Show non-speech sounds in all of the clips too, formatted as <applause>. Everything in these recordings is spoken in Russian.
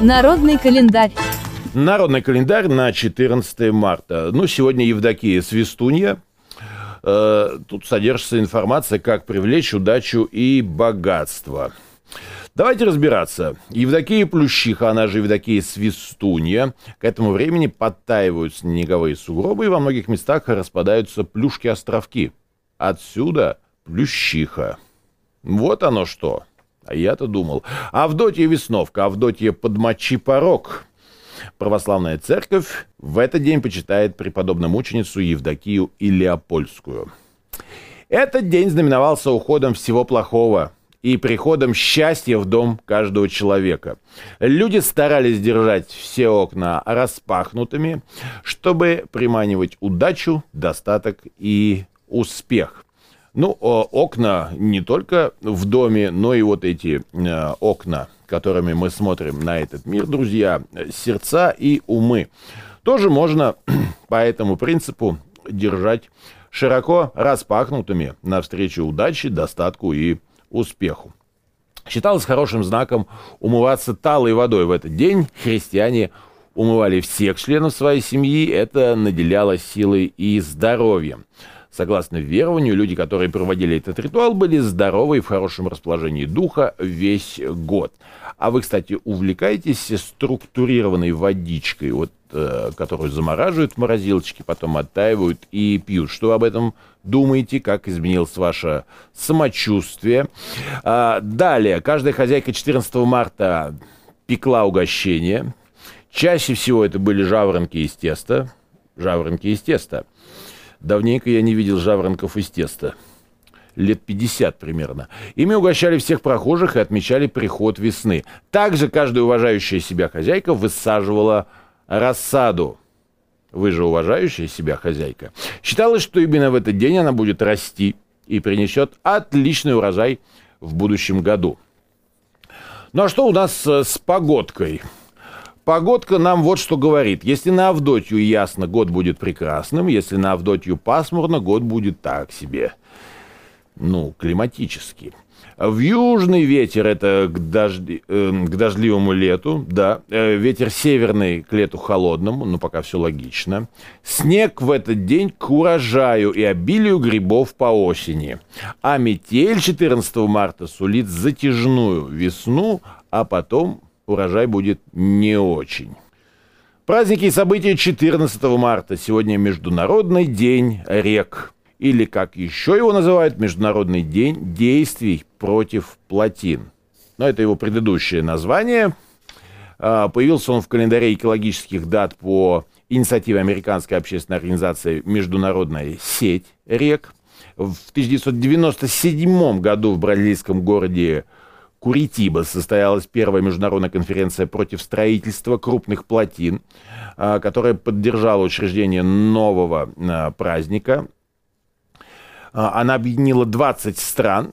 Народный календарь. Народный календарь на 14 марта. Ну, сегодня Евдокия Свистунья. Э, тут содержится информация, как привлечь удачу и богатство. Давайте разбираться. Евдокия Плющиха, она же Евдокия Свистунья, к этому времени подтаивают снеговые сугробы, и во многих местах распадаются плюшки-островки. Отсюда Плющиха. Вот оно что. А я-то думал. Авдотья Весновка, Авдотья Подмочи Порог. Православная церковь в этот день почитает преподобную мученицу Евдокию Илеопольскую. Этот день знаменовался уходом всего плохого – и приходом счастья в дом каждого человека. Люди старались держать все окна распахнутыми, чтобы приманивать удачу, достаток и успех. Ну, окна не только в доме, но и вот эти э, окна, которыми мы смотрим на этот мир, друзья, сердца и умы. Тоже можно <clears throat> по этому принципу держать широко распахнутыми навстречу удаче, достатку и успеху. Считалось хорошим знаком умываться талой водой в этот день. Христиане умывали всех членов своей семьи, это наделяло силой и здоровьем. Согласно верованию, люди, которые проводили этот ритуал, были здоровы и в хорошем расположении духа весь год. А вы, кстати, увлекаетесь структурированной водичкой, вот, э, которую замораживают в морозилочке, потом оттаивают и пьют. Что вы об этом думаете, как изменилось ваше самочувствие? А, далее, каждая хозяйка 14 марта пекла угощение. Чаще всего это были жаворонки из теста. Жаворонки из теста. Давненько я не видел жаворонков из теста. Лет 50 примерно. Ими угощали всех прохожих и отмечали приход весны. Также каждая уважающая себя хозяйка высаживала рассаду. Вы же уважающая себя хозяйка. Считалось, что именно в этот день она будет расти и принесет отличный урожай в будущем году. Ну а что у нас с погодкой? Погодка нам вот что говорит. Если на Авдотью ясно, год будет прекрасным. Если на Авдотью пасмурно, год будет так себе. Ну, климатический. В южный ветер это к, дожди, э, к дождливому лету, да. Э, ветер северный к лету холодному, ну пока все логично. Снег в этот день к урожаю и обилию грибов по осени. А метель 14 марта сулит затяжную весну, а потом урожай будет не очень. Праздники и события 14 марта. Сегодня Международный день рек. Или, как еще его называют, Международный день действий против плотин. Но это его предыдущее название. А, появился он в календаре экологических дат по инициативе американской общественной организации «Международная сеть рек». В 1997 году в бразильском городе Куритиба состоялась первая международная конференция против строительства крупных плотин, а, которая поддержала учреждение нового а, праздника. А, она объединила 20 стран,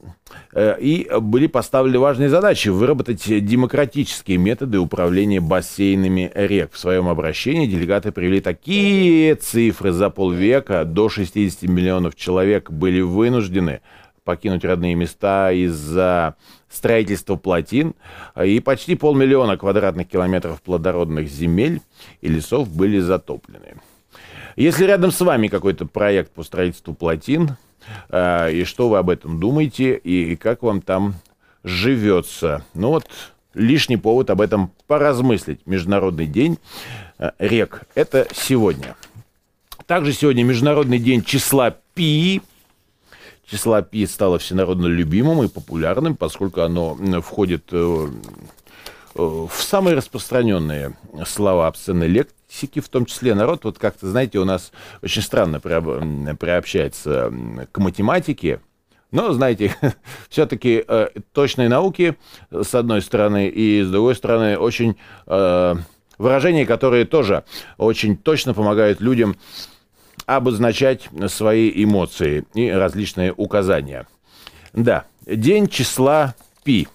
э, и были поставлены важные задачи выработать демократические методы управления бассейнами рек. В своем обращении делегаты привели такие цифры. За полвека до 60 миллионов человек были вынуждены покинуть родные места из-за строительства плотин, и почти полмиллиона квадратных километров плодородных земель и лесов были затоплены. Если рядом с вами какой-то проект по строительству плотин, э, и что вы об этом думаете, и как вам там живется, ну вот лишний повод об этом поразмыслить. Международный день э, рек. Это сегодня. Также сегодня Международный день числа пи, числа пи стало всенародно любимым и популярным, поскольку оно входит э, э, в самые распространенные слова обсценной лексики, в том числе. Народ, вот как-то, знаете, у нас очень странно приобщается к математике, но, знаете, <laughs> все-таки э, точные науки, с одной стороны, и с другой стороны, очень э, выражения, которые тоже очень точно помогают людям обозначать свои эмоции и различные указания. Да, день числа пи.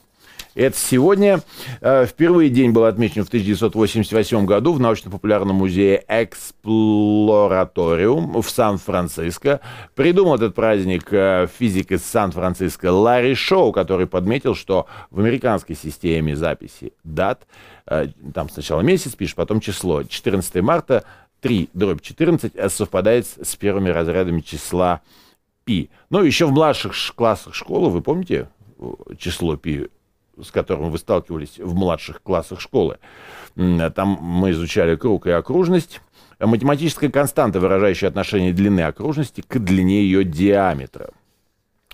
Это сегодня. Э, впервые день был отмечен в 1988 году в научно-популярном музее Эксплораториум в Сан-Франциско. Придумал этот праздник э, физик из Сан-Франциско Ларри Шоу, который подметил, что в американской системе записи дат, э, там сначала месяц пишешь, потом число, 14 марта, 3 дробь 14 совпадает с первыми разрядами числа пи. Ну, еще в младших классах школы, вы помните число пи с которым вы сталкивались в младших классах школы. Там мы изучали круг и окружность. Математическая константа, выражающая отношение длины окружности к длине ее диаметра.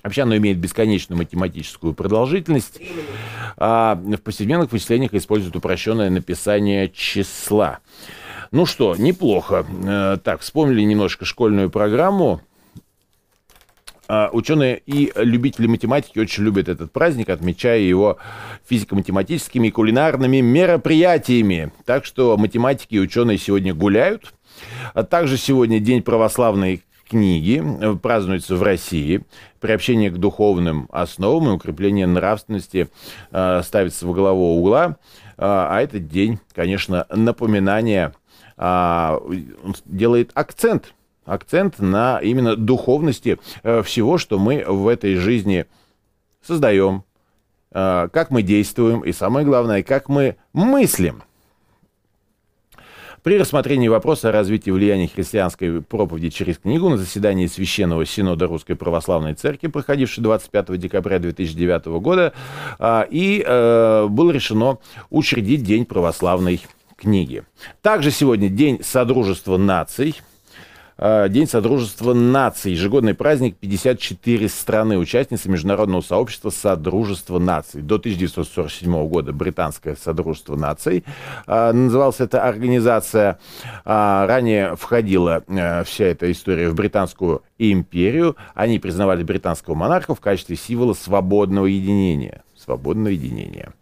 Вообще оно имеет бесконечную математическую продолжительность. А в повседневных вычислениях используют упрощенное написание числа. Ну что, неплохо. Э, так, вспомнили немножко школьную программу. А, ученые и любители математики очень любят этот праздник, отмечая его физико-математическими и кулинарными мероприятиями. Так что математики и ученые сегодня гуляют. А также сегодня День православной книги э, празднуется в России. Приобщение к духовным основам и укрепление нравственности э, ставится во главу угла. А, а этот день, конечно, напоминание, э, делает акцент акцент на именно духовности э, всего, что мы в этой жизни создаем, э, как мы действуем и, самое главное, как мы мыслим. При рассмотрении вопроса о развитии влияния христианской проповеди через книгу на заседании Священного Синода Русской Православной Церкви, проходившей 25 декабря 2009 года, э, и было решено учредить День православной книги. Также сегодня День Содружества наций – Э, День Содружества наций, ежегодный праздник 54 страны, участницы Международного сообщества Содружества наций. До 1947 года Британское Содружество наций. Э, называлась эта организация. Э, ранее входила вся эта история в Британскую империю. Они признавали британского монарха в качестве символа свободного единения. Свободного единения.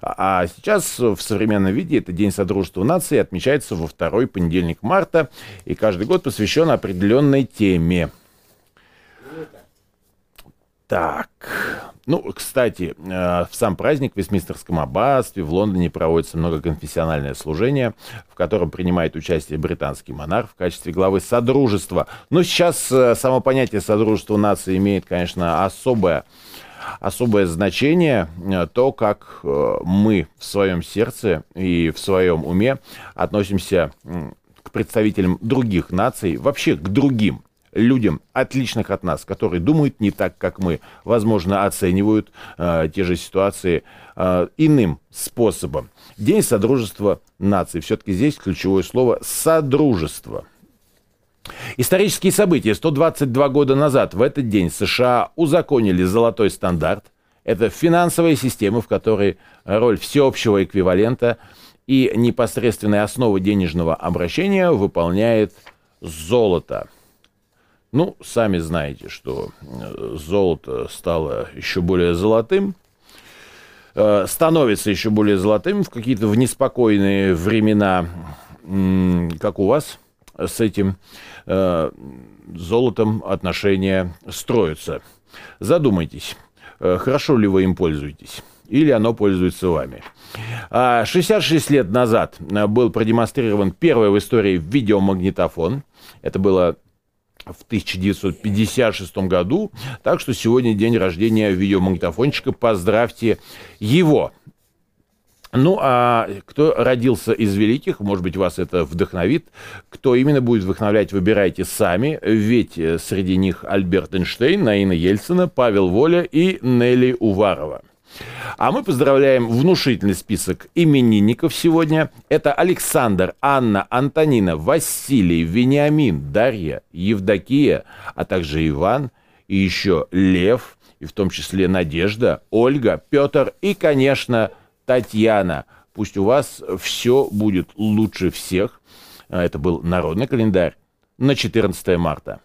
А сейчас в современном виде это День Содружества наций отмечается во второй понедельник марта и каждый год посвящен определенной теме. Так, ну, кстати, э, в сам праздник в Вестминстерском аббатстве в Лондоне проводится многоконфессиональное служение, в котором принимает участие британский монарх в качестве главы Содружества. Но сейчас э, само понятие Содружества нации имеет, конечно, особое особое значение э, то, как э, мы в своем сердце и в своем уме относимся к представителям других наций, вообще к другим людям, отличных от нас, которые думают не так, как мы, возможно, оценивают э, те же ситуации э, иным способом. День Содружества наций. Все-таки здесь ключевое слово «содружество». Исторические события. 122 года назад в этот день США узаконили золотой стандарт. Это финансовая система, в которой роль всеобщего эквивалента и непосредственная основа денежного обращения выполняет золото. Ну, сами знаете, что э, золото стало еще более золотым, э, становится еще более золотым в какие-то в неспокойные времена, как у вас – с этим э, золотом отношения строятся. Задумайтесь, э, хорошо ли вы им пользуетесь или оно пользуется вами. 66 а, лет назад э, был продемонстрирован первый в истории видеомагнитофон. Это было в 1956 году. Так что сегодня день рождения видеомагнитофончика. Поздравьте его. Ну, а кто родился из великих, может быть, вас это вдохновит. Кто именно будет вдохновлять, выбирайте сами. Ведь э, среди них Альберт Эйнштейн, Наина Ельцина, Павел Воля и Нелли Уварова. А мы поздравляем внушительный список именинников сегодня. Это Александр, Анна, Антонина, Василий, Вениамин, Дарья, Евдокия, а также Иван и еще Лев, и в том числе Надежда, Ольга, Петр и, конечно, Татьяна. Пусть у вас все будет лучше всех. Это был народный календарь на 14 марта.